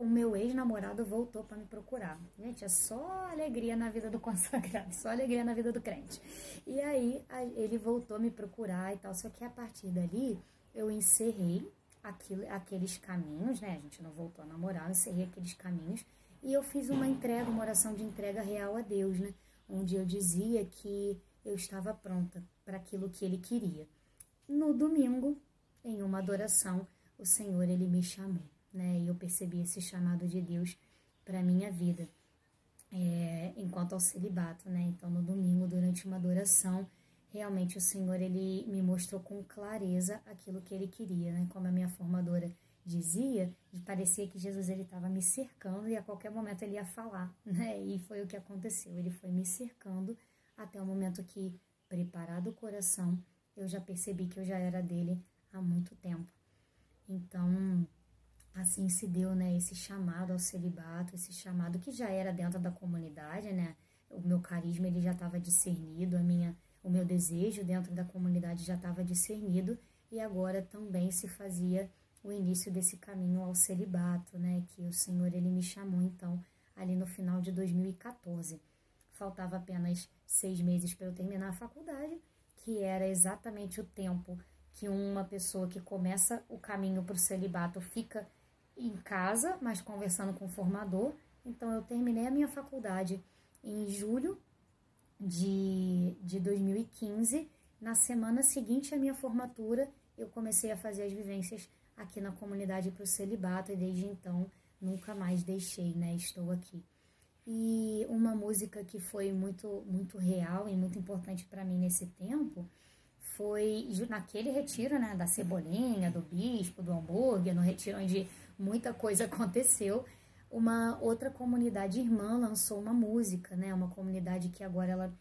o meu ex-namorado voltou para me procurar. Gente, é só alegria na vida do consagrado, só alegria na vida do crente. E aí ele voltou a me procurar e tal, só que a partir dali eu encerrei aquilo, aqueles caminhos, né? A gente não voltou a namorar, eu encerrei aqueles caminhos e eu fiz uma entrega, uma oração de entrega real a Deus, né? Onde eu dizia que eu estava pronta para aquilo que ele queria. No domingo, em uma adoração, o Senhor ele me chamou né? E eu percebi esse chamado de Deus para minha vida, é, enquanto ao celibato, né? Então, no domingo, durante uma adoração, realmente o Senhor ele me mostrou com clareza aquilo que Ele queria, né? Como a minha formadora dizia, parecia que Jesus ele estava me cercando e a qualquer momento ele ia falar, né? E foi o que aconteceu. Ele foi me cercando até o momento que, preparado o coração, eu já percebi que eu já era dele há muito tempo. Então, assim se deu, né, esse chamado ao celibato, esse chamado que já era dentro da comunidade, né? O meu carisma ele já estava discernido, a minha, o meu desejo dentro da comunidade já estava discernido e agora também se fazia o início desse caminho ao celibato, né? Que o Senhor ele me chamou então ali no final de 2014. Faltava apenas seis meses para eu terminar a faculdade que era exatamente o tempo que uma pessoa que começa o caminho para o celibato fica em casa, mas conversando com o formador. Então, eu terminei a minha faculdade em julho de, de 2015. Na semana seguinte à minha formatura, eu comecei a fazer as vivências aqui na comunidade para o celibato e desde então nunca mais deixei, né? Estou aqui. E uma música que foi muito muito real e muito importante para mim nesse tempo foi naquele retiro, né, da cebolinha, do bispo, do hambúrguer, no retiro onde muita coisa aconteceu. Uma outra comunidade irmã lançou uma música, né, uma comunidade que agora ela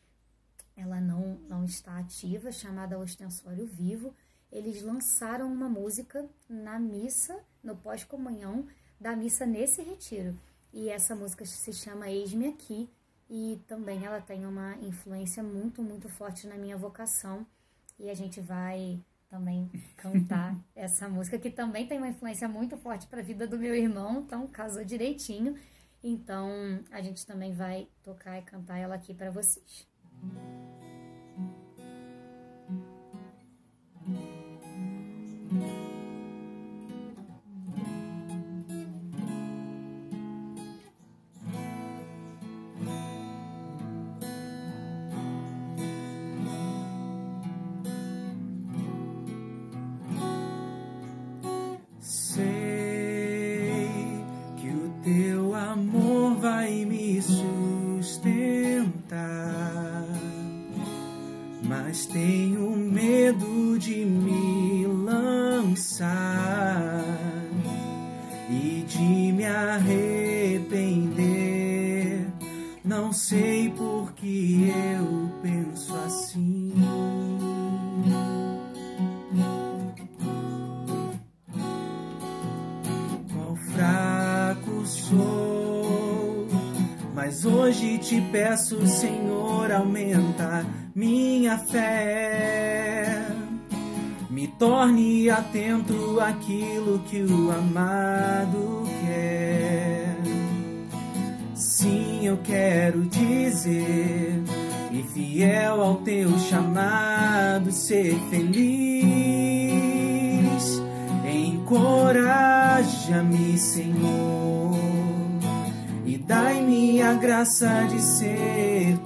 ela não não está ativa, chamada Ostensório Vivo. Eles lançaram uma música na missa, no pós-comunhão da missa nesse retiro. E essa música se chama Eis-me Aqui e também ela tem uma influência muito, muito forte na minha vocação. E a gente vai também cantar essa música que também tem uma influência muito forte para a vida do meu irmão, então casou direitinho. Então a gente também vai tocar e cantar ela aqui para vocês. Te atento àquilo que o amado quer. Sim, eu quero dizer, e fiel ao teu chamado, ser feliz. Encoraja-me, Senhor Dai-me a graça de ser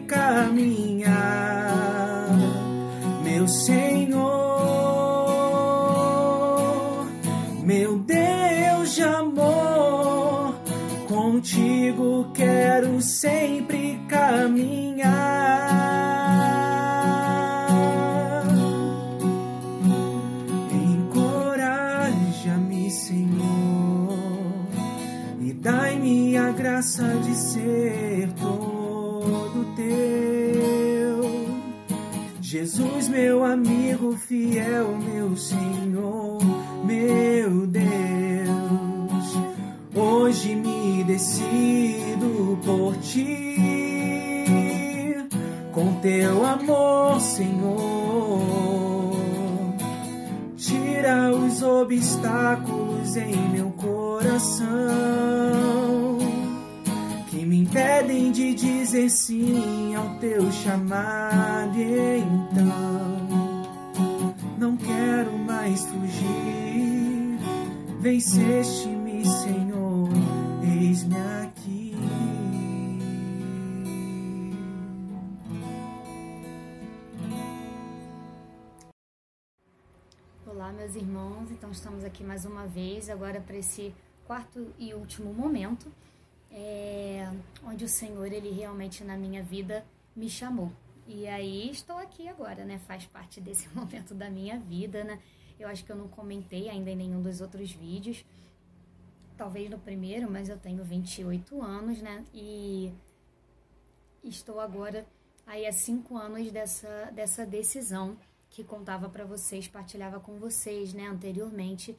caminhar, meu Senhor, meu Deus de amor, contigo quero sempre caminhar. Jesus, meu amigo fiel, meu Senhor, meu Deus. Hoje me decido por ti, com teu amor, Senhor. Tira os obstáculos em meu coração impedem de dizer sim ao teu chamado. E então, não quero mais fugir. Venceste-me, Senhor, eis-me aqui. Olá, meus irmãos. Então, estamos aqui mais uma vez, agora para esse quarto e último momento, é, onde o Senhor, Ele realmente na minha vida me chamou. E aí, estou aqui agora, né? Faz parte desse momento da minha vida, né? Eu acho que eu não comentei ainda em nenhum dos outros vídeos, talvez no primeiro, mas eu tenho 28 anos, né? E estou agora aí há cinco anos dessa, dessa decisão que contava para vocês, partilhava com vocês, né, anteriormente,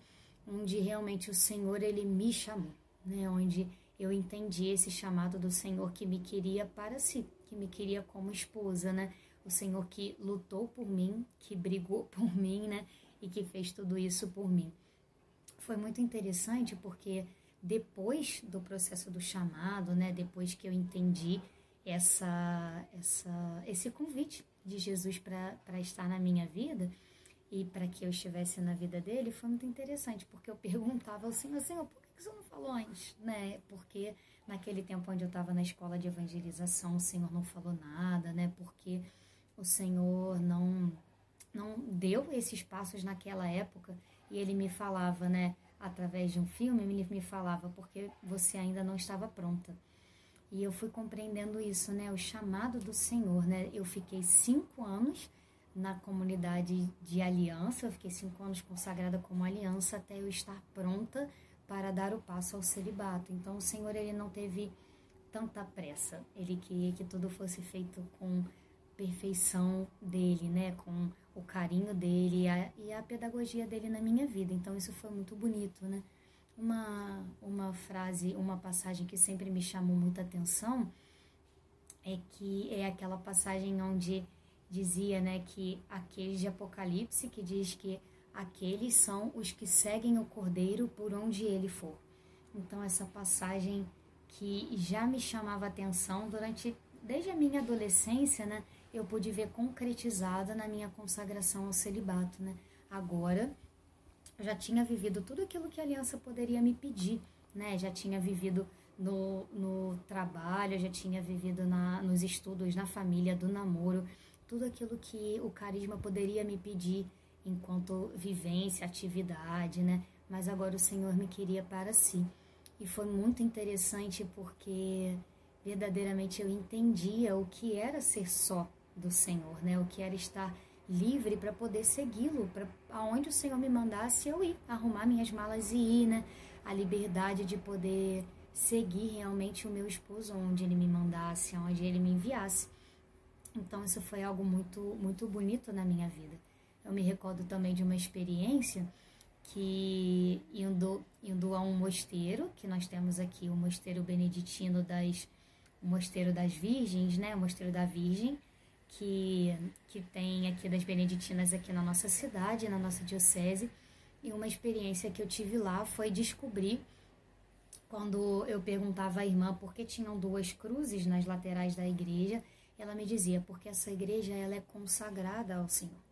onde realmente o Senhor ele me chamou, né, onde eu entendi esse chamado do Senhor que me queria para si, que me queria como esposa, né? O Senhor que lutou por mim, que brigou por mim, né? E que fez tudo isso por mim. Foi muito interessante porque depois do processo do chamado, né? Depois que eu entendi essa, essa, esse convite de Jesus para estar na minha vida e para que eu estivesse na vida dele, foi muito interessante, porque eu perguntava ao Senhor, Senhor, por que você não falou antes? Né? Porque naquele tempo onde eu estava na escola de evangelização, o Senhor não falou nada, né? Porque o Senhor não, não deu esses passos naquela época e ele me falava, né? Através de um filme, ele me falava, porque você ainda não estava pronta. E eu fui compreendendo isso, né? O chamado do Senhor, né? Eu fiquei cinco anos na comunidade de aliança, eu fiquei cinco anos consagrada como aliança até eu estar pronta para dar o passo ao celibato. Então, o Senhor, ele não teve tanta pressa. Ele queria que tudo fosse feito com perfeição dele, né? Com o carinho dele e a, e a pedagogia dele na minha vida. Então, isso foi muito bonito, né? Uma, uma frase, uma passagem que sempre me chamou muita atenção é que é aquela passagem onde dizia, né, que aqueles de Apocalipse que diz que aqueles são os que seguem o Cordeiro por onde ele for. Então essa passagem que já me chamava atenção durante desde a minha adolescência, né, eu pude ver concretizada na minha consagração ao celibato, né? Agora já tinha vivido tudo aquilo que a aliança poderia me pedir, né? Já tinha vivido no, no trabalho, já tinha vivido na, nos estudos, na família, do namoro, tudo aquilo que o carisma poderia me pedir enquanto vivência, atividade, né? Mas agora o Senhor me queria para si. E foi muito interessante porque verdadeiramente eu entendia o que era ser só do Senhor, né? O que era estar livre para poder segui-lo, para aonde o Senhor me mandasse eu ir, arrumar minhas malas e ir, né? A liberdade de poder seguir realmente o meu esposo onde ele me mandasse, onde ele me enviasse. Então isso foi algo muito muito bonito na minha vida. Eu me recordo também de uma experiência que indo, indo a um mosteiro, que nós temos aqui o mosteiro beneditino das o mosteiro das virgens, né? O mosteiro da Virgem, que, que tem aqui das Beneditinas aqui na nossa cidade, na nossa diocese. E uma experiência que eu tive lá foi descobrir, quando eu perguntava à irmã por que tinham duas cruzes nas laterais da igreja, ela me dizia, porque essa igreja ela é consagrada ao Senhor.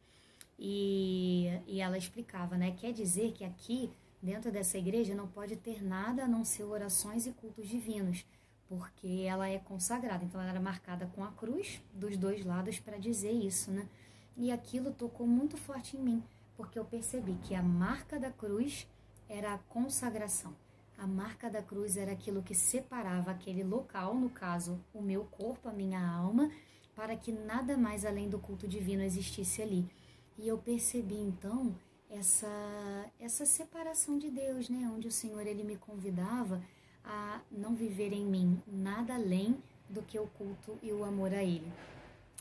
E, e ela explicava, né? Quer dizer que aqui, dentro dessa igreja, não pode ter nada a não ser orações e cultos divinos porque ela é consagrada. Então ela era marcada com a cruz dos dois lados para dizer isso, né? E aquilo tocou muito forte em mim, porque eu percebi que a marca da cruz era a consagração. A marca da cruz era aquilo que separava aquele local, no caso, o meu corpo, a minha alma, para que nada mais além do culto divino existisse ali. E eu percebi então essa essa separação de Deus, né, onde o Senhor ele me convidava a não viver em mim nada além do que o culto e o amor a Ele.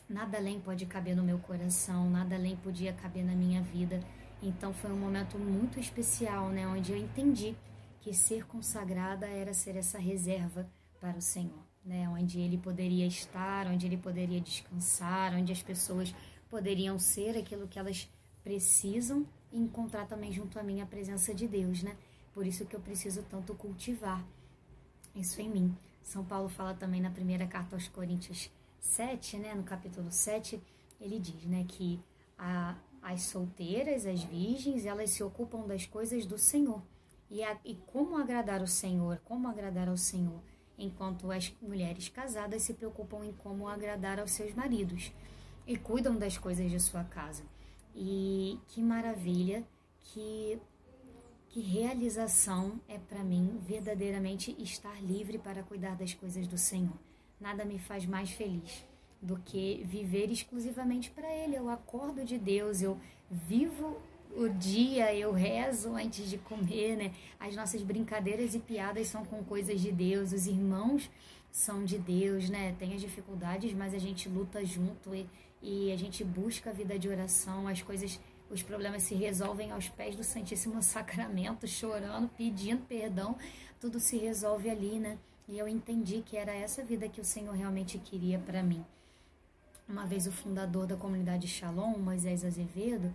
Nada além pode caber no meu coração, nada além podia caber na minha vida. Então foi um momento muito especial, né, onde eu entendi que ser consagrada era ser essa reserva para o Senhor, né, onde Ele poderia estar, onde Ele poderia descansar, onde as pessoas poderiam ser aquilo que elas precisam e encontrar também junto a mim a presença de Deus, né? Por isso que eu preciso tanto cultivar isso em mim. São Paulo fala também na primeira carta aos Coríntios 7, né, no capítulo 7, ele diz, né, que a, as solteiras, as virgens, elas se ocupam das coisas do Senhor. E, a, e como agradar o Senhor, como agradar ao Senhor, enquanto as mulheres casadas se preocupam em como agradar aos seus maridos e cuidam das coisas de sua casa. E que maravilha que que realização é para mim verdadeiramente estar livre para cuidar das coisas do Senhor. Nada me faz mais feliz do que viver exclusivamente para Ele. Eu acordo de Deus, eu vivo o dia, eu rezo antes de comer, né? As nossas brincadeiras e piadas são com coisas de Deus, os irmãos são de Deus, né? Tem as dificuldades, mas a gente luta junto e, e a gente busca a vida de oração, as coisas os problemas se resolvem aos pés do Santíssimo Sacramento, chorando, pedindo perdão, tudo se resolve ali, né? E eu entendi que era essa vida que o Senhor realmente queria para mim. Uma vez o fundador da comunidade Shalom, Moisés Azevedo,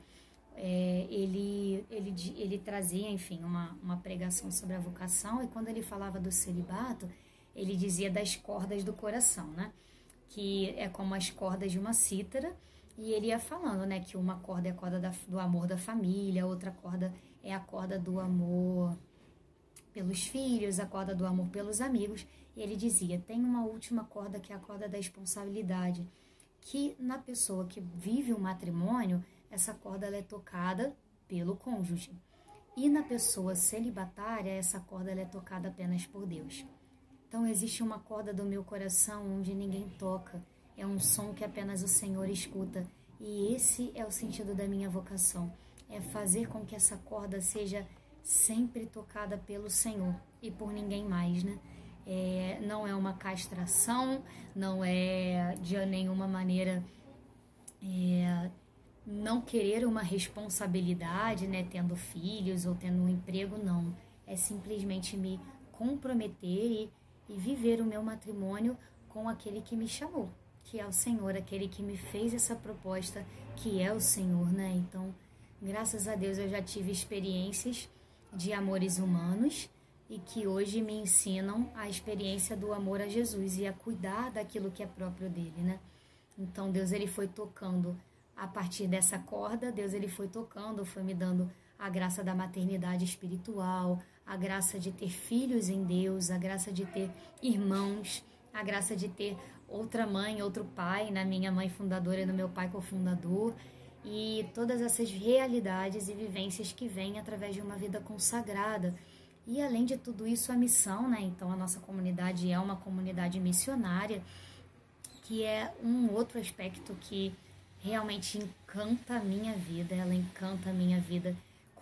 é, ele, ele, ele trazia, enfim, uma, uma pregação sobre a vocação, e quando ele falava do celibato, ele dizia das cordas do coração, né? Que é como as cordas de uma cítara, e ele ia falando, né, que uma corda é a corda da, do amor da família, outra corda é a corda do amor pelos filhos, a corda do amor pelos amigos. E ele dizia: tem uma última corda que é a corda da responsabilidade, que na pessoa que vive o um matrimônio, essa corda é tocada pelo cônjuge. E na pessoa celibatária, essa corda é tocada apenas por Deus. Então existe uma corda do meu coração onde ninguém toca é um som que apenas o Senhor escuta. E esse é o sentido da minha vocação: é fazer com que essa corda seja sempre tocada pelo Senhor e por ninguém mais, né? É, não é uma castração, não é de nenhuma maneira é, não querer uma responsabilidade, né, tendo filhos ou tendo um emprego, não. É simplesmente me comprometer e, e viver o meu matrimônio com aquele que me chamou, que é o Senhor, aquele que me fez essa proposta, que é o Senhor, né? Então, graças a Deus eu já tive experiências de amores humanos e que hoje me ensinam a experiência do amor a Jesus e a cuidar daquilo que é próprio dele, né? Então, Deus ele foi tocando a partir dessa corda, Deus ele foi tocando, foi me dando a graça da maternidade espiritual, a graça de ter filhos em Deus, a graça de ter irmãos, a graça de ter outra mãe, outro pai, na minha mãe fundadora e no meu pai cofundador, e todas essas realidades e vivências que vêm através de uma vida consagrada. E além de tudo isso, a missão, né? Então a nossa comunidade é uma comunidade missionária, que é um outro aspecto que realmente encanta a minha vida, ela encanta a minha vida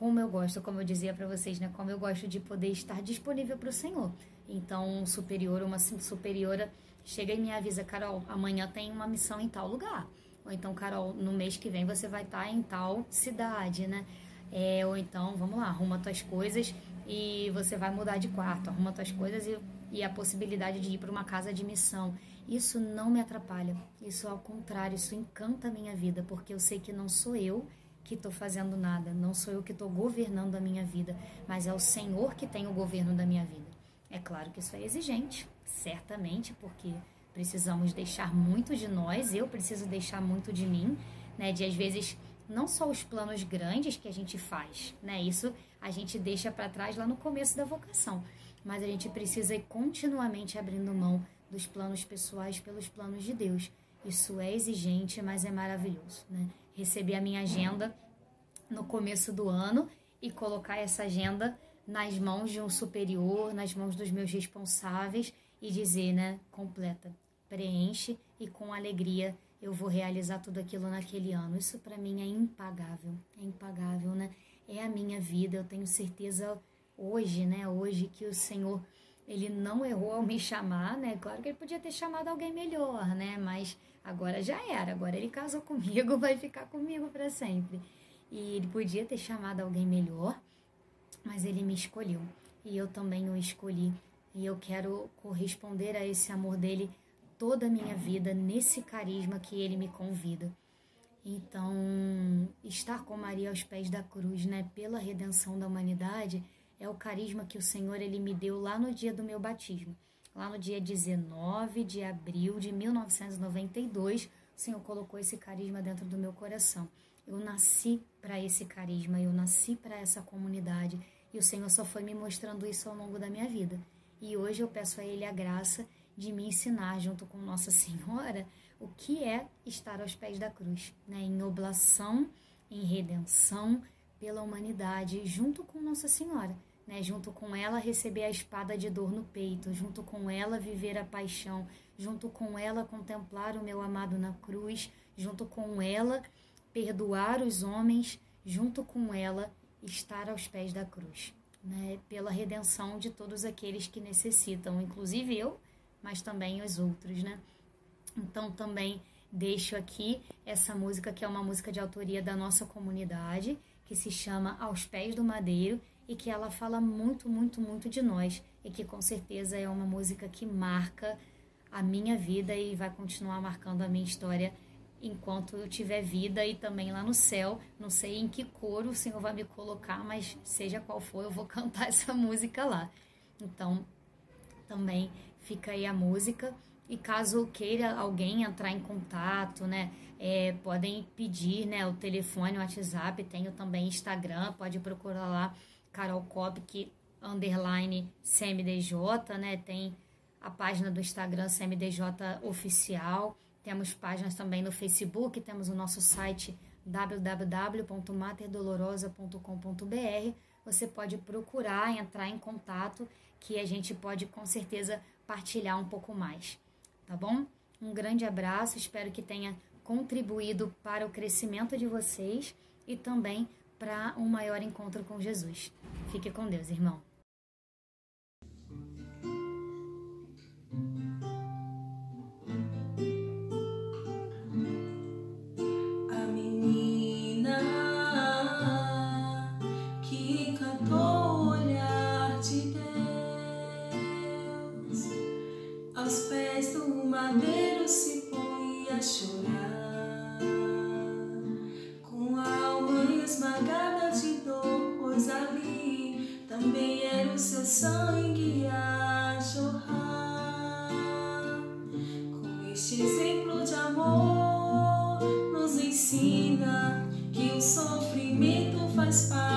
como eu gosto, como eu dizia para vocês, né? Como eu gosto de poder estar disponível para o Senhor. Então, um superior, uma superiora chega e me avisa, Carol, amanhã tem uma missão em tal lugar. Ou então, Carol, no mês que vem você vai estar em tal cidade, né? É, ou então, vamos lá, arruma tuas coisas e você vai mudar de quarto, arruma tuas coisas e, e a possibilidade de ir para uma casa de missão. Isso não me atrapalha, isso ao contrário, isso encanta a minha vida, porque eu sei que não sou eu que estou fazendo nada, não sou eu que estou governando a minha vida, mas é o Senhor que tem o governo da minha vida. É claro que isso é exigente, certamente, porque precisamos deixar muito de nós, eu preciso deixar muito de mim, né? De às vezes não só os planos grandes que a gente faz, né? Isso a gente deixa para trás lá no começo da vocação, mas a gente precisa ir continuamente abrindo mão dos planos pessoais pelos planos de Deus. Isso é exigente, mas é maravilhoso, né? Receber a minha agenda no começo do ano e colocar essa agenda nas mãos de um superior, nas mãos dos meus responsáveis e dizer, né, completa, preenche e com alegria eu vou realizar tudo aquilo naquele ano. Isso para mim é impagável, é impagável, né? É a minha vida, eu tenho certeza hoje, né, hoje que o Senhor ele não errou ao me chamar, né? Claro que ele podia ter chamado alguém melhor, né? Mas agora já era, agora ele casou comigo, vai ficar comigo para sempre. E ele podia ter chamado alguém melhor, mas ele me escolheu e eu também o escolhi. E eu quero corresponder a esse amor dele toda a minha vida, nesse carisma que ele me convida. Então, estar com Maria aos pés da cruz, né, pela redenção da humanidade, é o carisma que o Senhor ele me deu lá no dia do meu batismo. Lá no dia 19 de abril de 1992, o Senhor colocou esse carisma dentro do meu coração. Eu nasci para esse carisma, eu nasci para essa comunidade e o Senhor só foi me mostrando isso ao longo da minha vida. E hoje eu peço a Ele a graça de me ensinar, junto com Nossa Senhora, o que é estar aos pés da cruz, né? em oblação, em redenção, pela humanidade, junto com Nossa Senhora. Né, junto com ela receber a espada de dor no peito, junto com ela viver a paixão, junto com ela contemplar o meu amado na cruz, junto com ela perdoar os homens, junto com ela estar aos pés da cruz, né, pela redenção de todos aqueles que necessitam, inclusive eu, mas também os outros, né? Então também deixo aqui essa música que é uma música de autoria da nossa comunidade, que se chama Aos Pés do Madeiro e que ela fala muito, muito, muito de nós e que com certeza é uma música que marca a minha vida e vai continuar marcando a minha história enquanto eu tiver vida e também lá no céu. Não sei em que coro o Senhor vai me colocar, mas seja qual for, eu vou cantar essa música lá. Então, também fica aí a música. E caso queira alguém entrar em contato, né? É, podem pedir né, o telefone, o WhatsApp, tenho também Instagram, pode procurar lá Carol Kopic, underline CMDJ, né? Tem a página do Instagram CMDJ Oficial. Temos páginas também no Facebook, temos o nosso site www.materdolorosa.com.br. Você pode procurar, entrar em contato, que a gente pode com certeza partilhar um pouco mais, tá bom? Um grande abraço, espero que tenha contribuído para o crescimento de vocês e também para um maior encontro com Jesus. Fique com Deus, irmão. aos pés do madeiro se põe a chorar. também era o seu sangue a jorrar. Com este exemplo de amor, nos ensina que o sofrimento faz parte.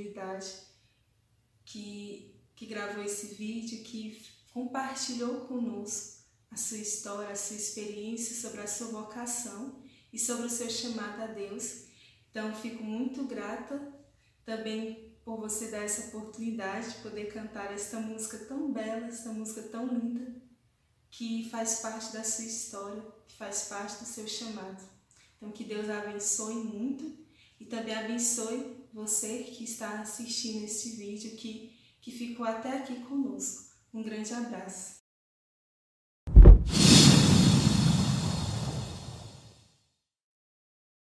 Disponibilidade, que, que gravou esse vídeo, que compartilhou conosco a sua história, a sua experiência sobre a sua vocação e sobre o seu chamado a Deus. Então, fico muito grata também por você dar essa oportunidade de poder cantar esta música tão bela, esta música tão linda, que faz parte da sua história, que faz parte do seu chamado. Então, que Deus abençoe muito e também abençoe você que está assistindo esse vídeo, que, que ficou até aqui conosco. Um grande abraço.